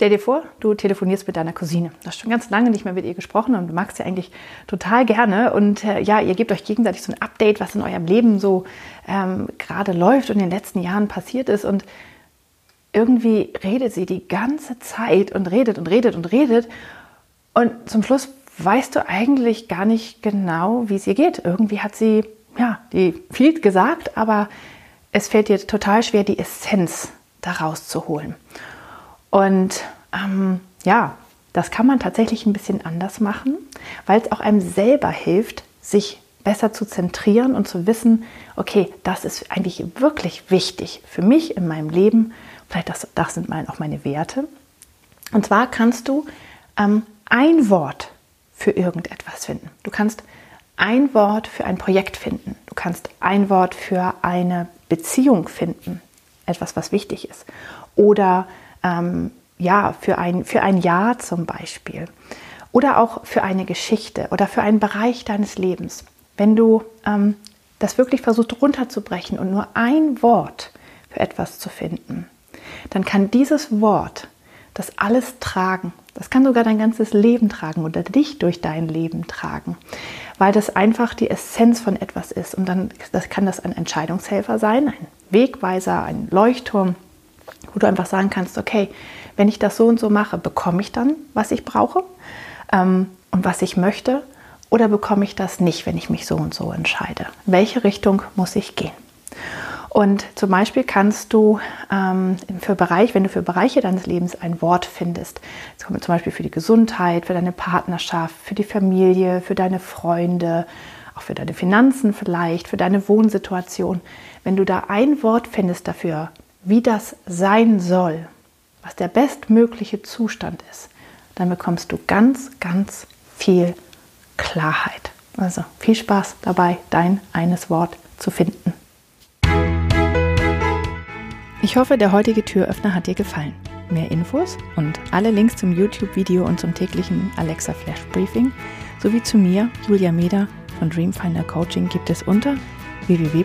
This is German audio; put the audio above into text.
Stell dir vor, du telefonierst mit deiner Cousine. Du hast schon ganz lange nicht mehr mit ihr gesprochen und du magst sie eigentlich total gerne. Und äh, ja, ihr gebt euch gegenseitig so ein Update, was in eurem Leben so ähm, gerade läuft und in den letzten Jahren passiert ist. Und irgendwie redet sie die ganze Zeit und redet und redet und redet. Und zum Schluss weißt du eigentlich gar nicht genau, wie es ihr geht. Irgendwie hat sie, ja, die viel gesagt, aber es fällt dir total schwer, die Essenz daraus zu holen. Und ähm, ja, das kann man tatsächlich ein bisschen anders machen, weil es auch einem selber hilft, sich besser zu zentrieren und zu wissen, okay, das ist eigentlich wirklich wichtig für mich in meinem Leben. Vielleicht das, das sind mal auch meine Werte. Und zwar kannst du ähm, ein Wort für irgendetwas finden. Du kannst ein Wort für ein Projekt finden. Du kannst ein Wort für eine Beziehung finden. Etwas, was wichtig ist. Oder ähm, ja, für ein, für ein Jahr zum Beispiel. Oder auch für eine Geschichte oder für einen Bereich deines Lebens. Wenn du ähm, das wirklich versuchst runterzubrechen und nur ein Wort für etwas zu finden, dann kann dieses Wort das alles tragen. Das kann sogar dein ganzes Leben tragen oder dich durch dein Leben tragen, weil das einfach die Essenz von etwas ist. Und dann das kann das ein Entscheidungshelfer sein, ein Wegweiser, ein Leuchtturm, wo du einfach sagen kannst, okay, wenn ich das so und so mache, bekomme ich dann, was ich brauche ähm, und was ich möchte, oder bekomme ich das nicht, wenn ich mich so und so entscheide? Welche Richtung muss ich gehen? Und zum Beispiel kannst du ähm, für Bereich, wenn du für Bereiche deines Lebens ein Wort findest, zum Beispiel für die Gesundheit, für deine Partnerschaft, für die Familie, für deine Freunde, auch für deine Finanzen vielleicht, für deine Wohnsituation, wenn du da ein Wort findest dafür, wie das sein soll, was der bestmögliche Zustand ist, dann bekommst du ganz, ganz viel Klarheit. Also viel Spaß dabei, dein eines Wort zu finden. Ich hoffe, der heutige Türöffner hat dir gefallen. Mehr Infos und alle Links zum YouTube-Video und zum täglichen Alexa Flash Briefing sowie zu mir, Julia Meder von Dreamfinder Coaching gibt es unter www